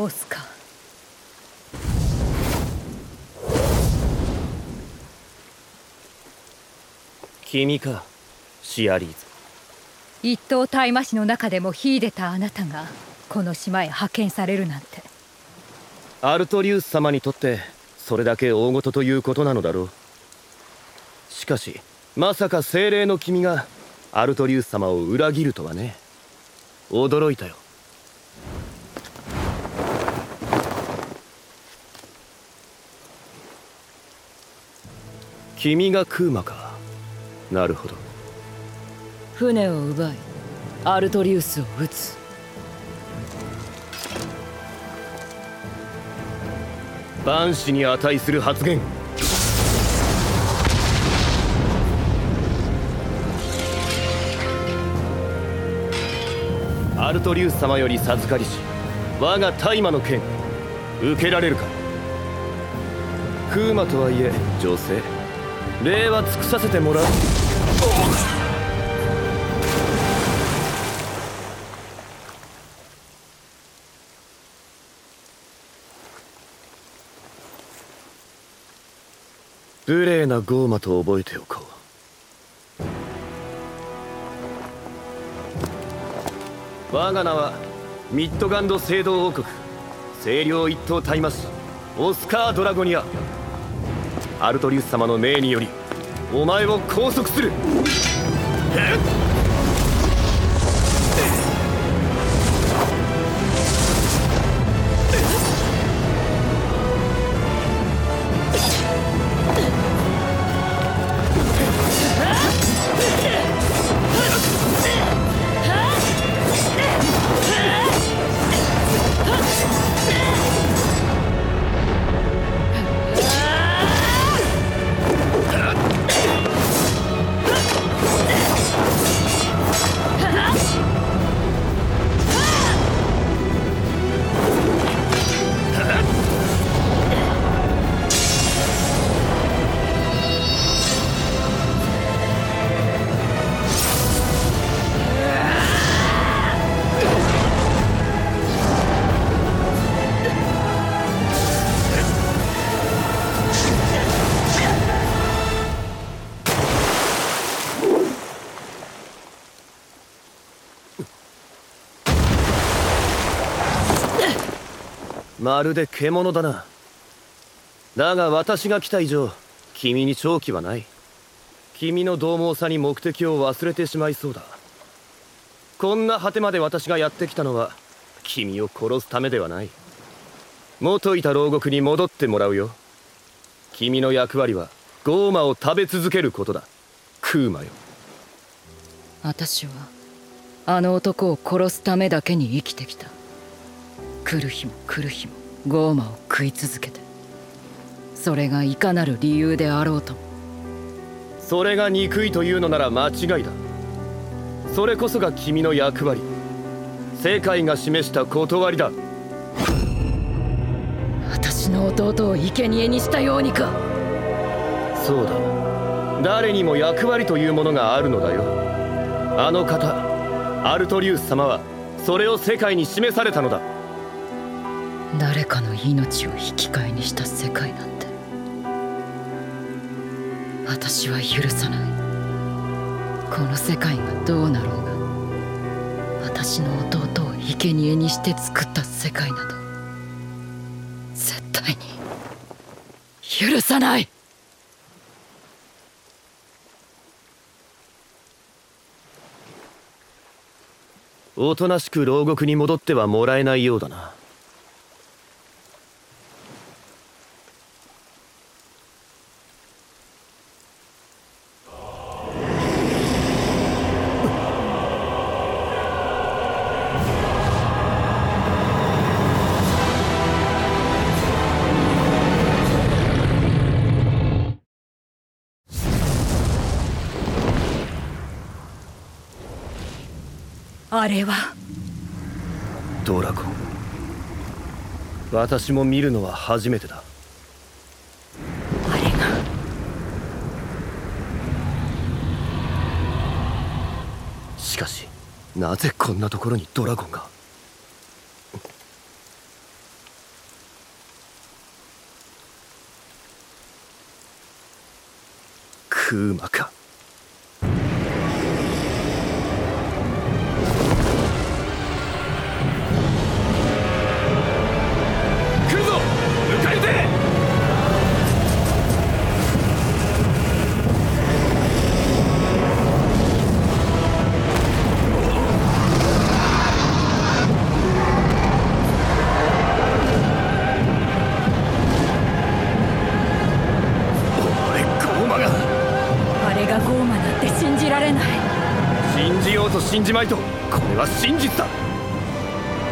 オスカ君かシアリーズ。一等大魔師の中でも秀でたあなたがこの島へ派遣されるなんて。アルトリウス様にとってそれだけ大事ということなのだろう。しかしまさか精霊の君がアルトリウス様を裏切るとはね。驚いたよ君がクーマか？なるほど。船を奪いアルトリウスを撃つ。万死に値する発言。アルトリウス様より授かりし我が大魔の剣受けられるか？クーマとはいえ女性礼は尽くさせてもらう。無礼なゴーマと覚えておこう。我が名はミッドガンド聖堂王国清涼一等大魔師オスカー・ドラゴニア。アルトリウス様の命によりお前を拘束する。まるで獣だな。だが私が来た以上君に長期はない。君の獰猛さに目的を忘れてしまいそうだ。こんな果てまで私がやってきたのは君を殺すためではない。元いた牢獄に戻ってもらうよ。君の役割はゴーマを食べ続けることだ。クーマよ。私はあの男を殺すためだけに生きてきた。来る日も来る日も。ゴーマを食い続けて。それがいかなる理由であろうと。もそれが憎いというのなら間違いだ。それこそが君の役割。世界が示した断りだ。私の弟を生贄にしたようにか。そうだ。誰にも役割というものがあるのだよ。あの方アルトリウス様はそれを世界に示されたのだ命を引き換えにした世界なんて。私は許さない。この世界がどうなろうが私の弟を生贄にして作った世界など絶対に許さない。おとなしく牢獄に戻ってはもらえないようだな。れは。ドラゴン。私も見るのは初めてだ。あれが。しかしなぜこんなところにドラゴンが？クーマか。じまいとこれは真実だ。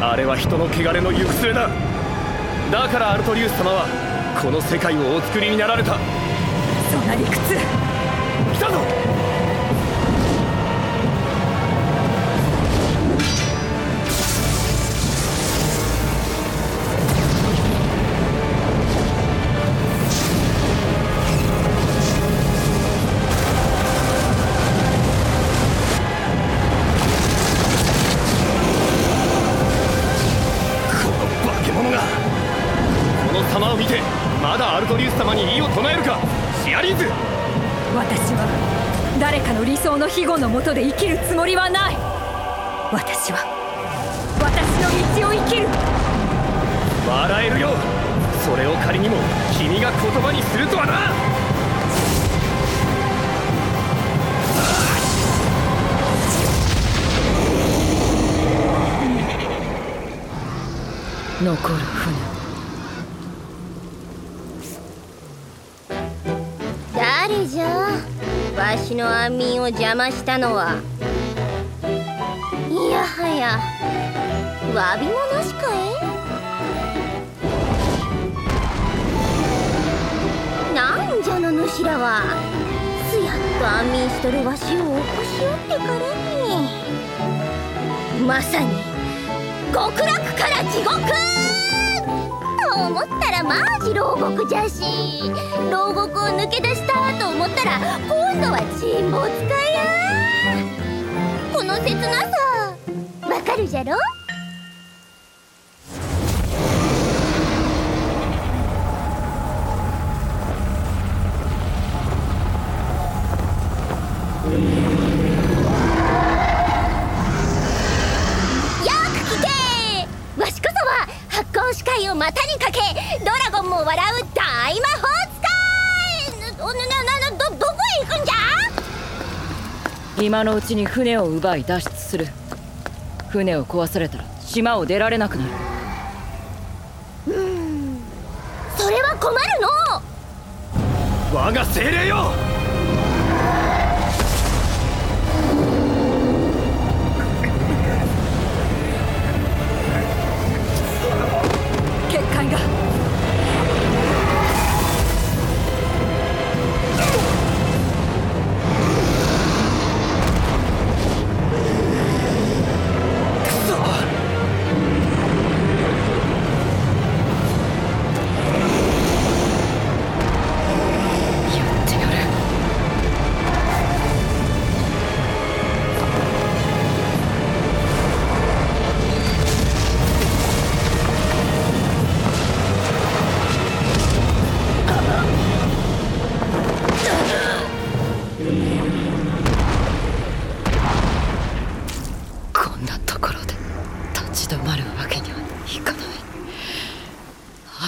あれは人の汚れの行く末だ。だからアルトリウス様はこの世界をお作りになられた。そんな理屈。来たぞもとで生きるつもりはない。私は私の道を生きる。笑えるよそれを仮にも君が言葉にするとはな。残る船わしの安眠を邪魔したのはいやはや詫びもなしかい？なんじゃの主らはすやっと安眠しとるわしを起こしよってからに。まさに極楽から地獄！思ったらマジ牢獄じゃし牢獄を抜け出したと思ったら今度は沈没かや。この切なさ。わかるじゃろ？今のうちに船を奪い脱出する。船を壊されたら島を出られなくなる。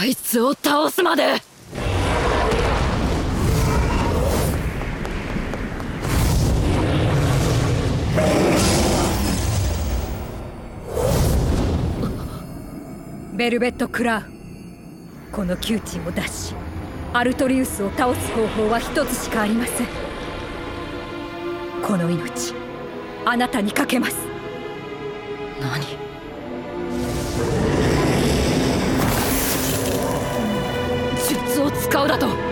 あいつを倒すまで。ベルベット・クラウこの窮地を脱しアルトリウスを倒す方法は一つしかありません。この命あなたにかけます。何？顔だと。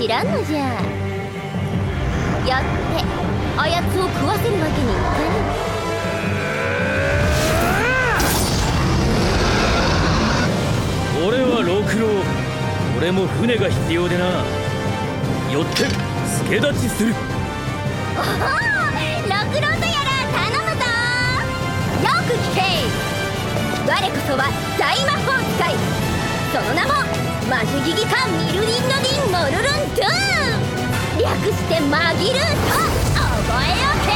知らんのじゃ。やってあやつを食わせるわけにいかぬ俺は六郎俺も船が必要でな。よって助立ちする。おお六郎とやら頼むぞ。よく聞け。我こそは大魔法使いその名もマジギギカミルリンのリンモルルンドゥーン。略してマギルーと覚えようか。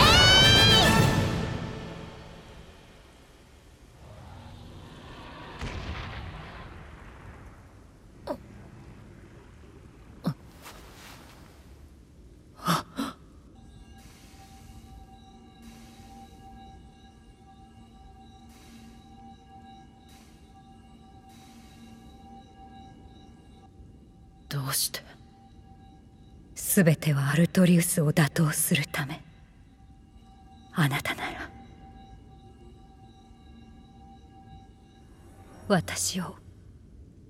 どうして？全てはアルトリウスを打倒するため。あなたなら。私を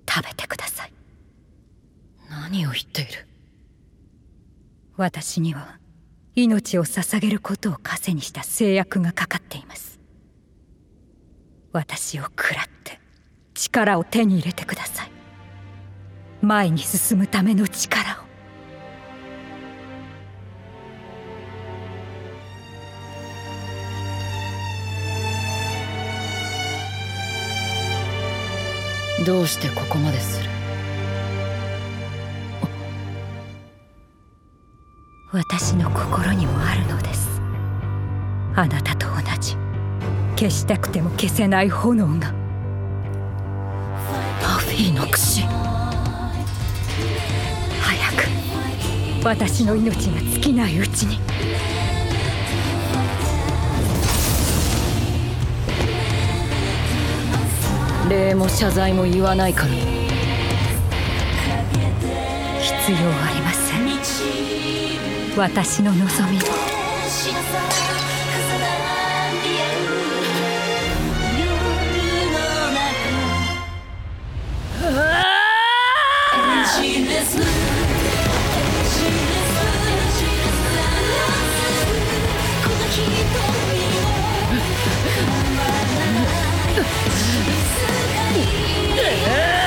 食べてください。何を言っている？私には命を捧げることを枷にした制約がかかっています。私を食らって力を手に入れてください前に進むための力を。どうしてここまでする？私の心にもあるのです。あなたと同じ。消したくても消せない炎が。パフィーの櫛早く。私の命が尽きないうちに。礼も謝罪も言わないから。必要ありません。私の望みを。え ー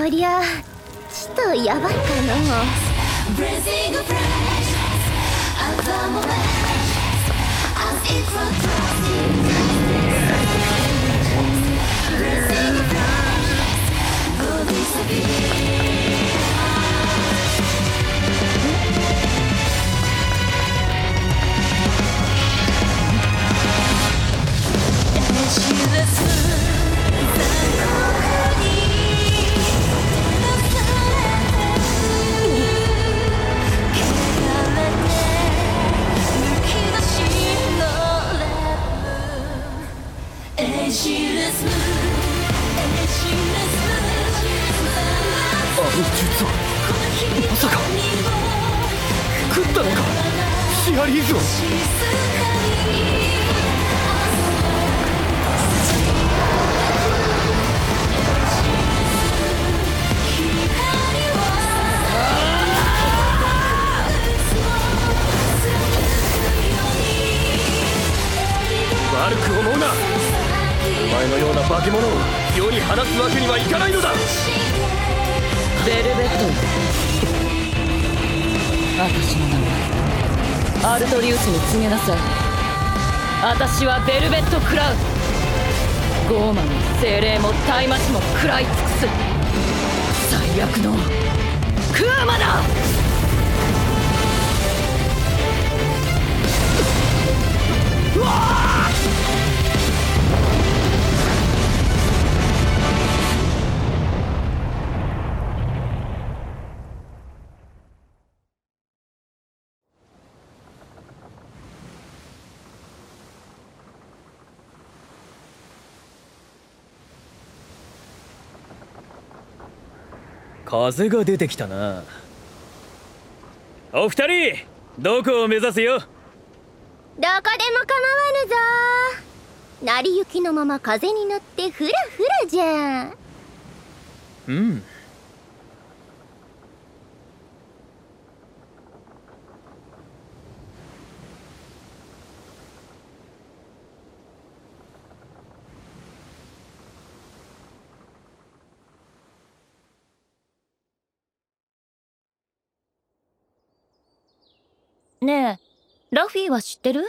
こりゃちとやばいかの私の名前アルトリウスに告げなさい。私はベルベット・クラウン。ゴーマも精霊も大魔師も食らい尽くす最悪の。クーマだ。うわ風が出てきたな。お二人どこを目指すよ？どこでも構わぬぞ。成り行きのまま風に乗ってフラフラじゃうんねえラフィーは知ってる？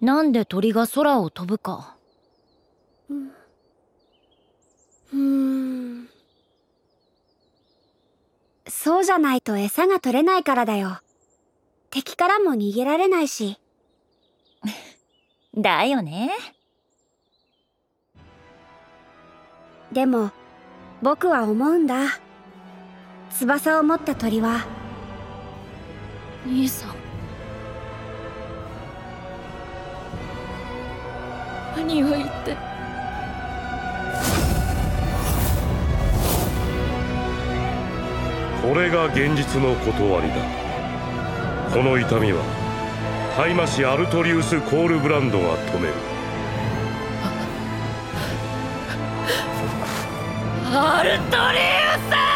なんで鳥が空を飛ぶか。うーん。そうじゃないと餌が取れないからだよ。敵からも逃げられないし。だよね。でも僕は思うんだ。翼を持った鳥は兄さん。何を言って。これが現実の断りだ。この痛みは師アルトリウス・コールブランドが止める。アルトリウス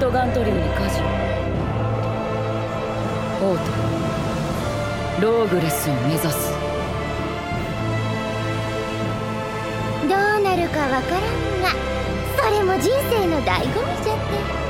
ッドガントリーに舵。をオートローグレスを目指す。どうなるかわからんがそれも人生の醍醐味じゃって。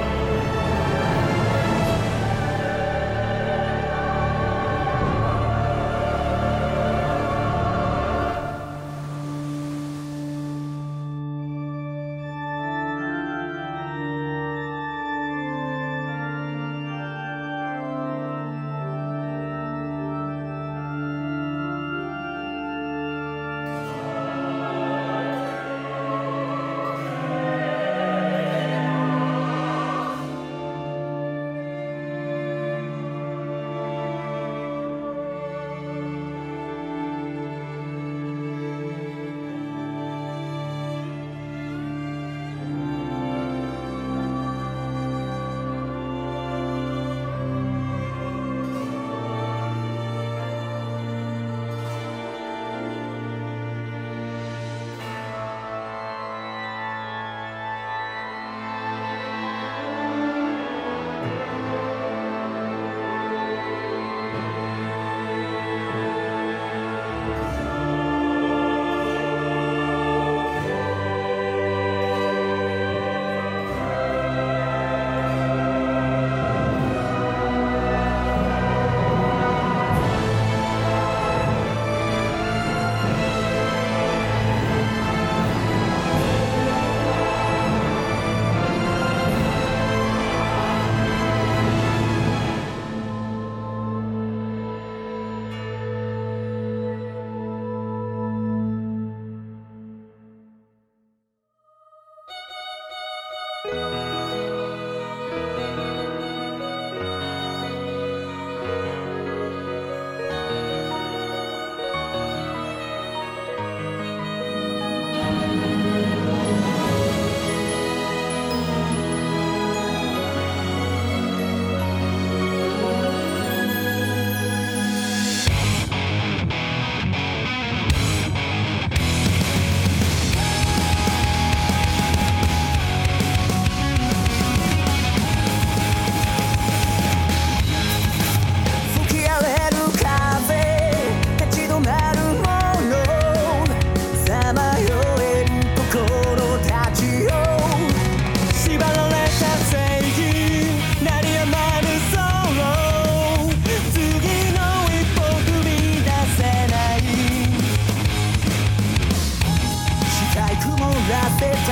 せた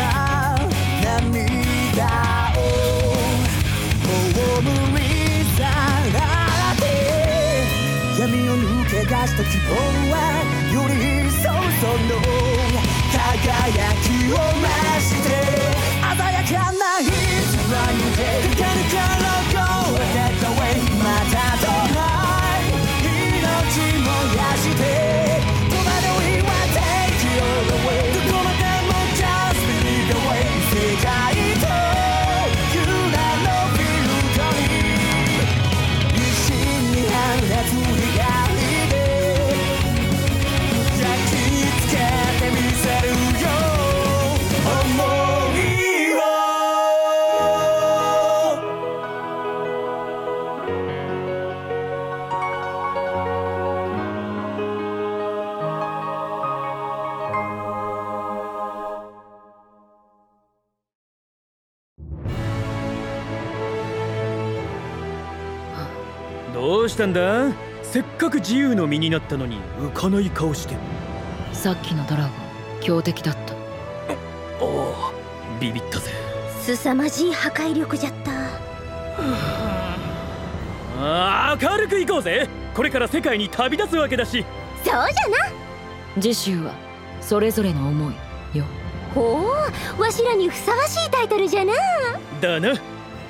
涙を葬りさらて闇を抜け出した希望はより一層その輝きを増して鮮やかな光にてかるからしたんだ。せっかく自由の身になったのに浮かない顔して。さっきのドラゴン強敵だった。おおビビったぜ。凄まじい破壊力じゃった。あー明るく行こうぜ。これから世界に旅立つわけだし。そうじゃな。次週はそれぞれの思いよ。ほうわしらにふさわしいタイトルじゃな。だな。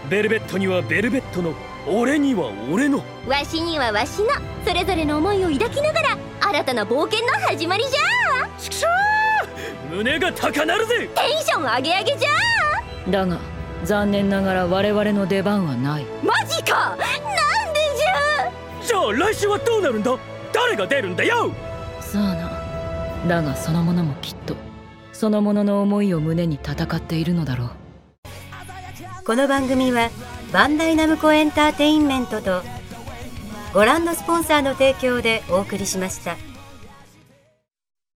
ベルベットにはベルベットの俺には俺の。わしにはわしの。それぞれの思いを抱きながら新たな冒険の始まりじゃ。ちくしょー胸が高鳴るぜ！テンション上げ上げじゃ。だが残念ながら我々の出番はない。マジか！なんでじゃ。じゃあ来週はどうなるんだ？誰が出るんだよ！さあな。だがその者もきっとその者の思いを胸に戦っているのだろう。この番組はバンダイナムコエンターテインメントとご覧のスポンサーの提供でお送りしました。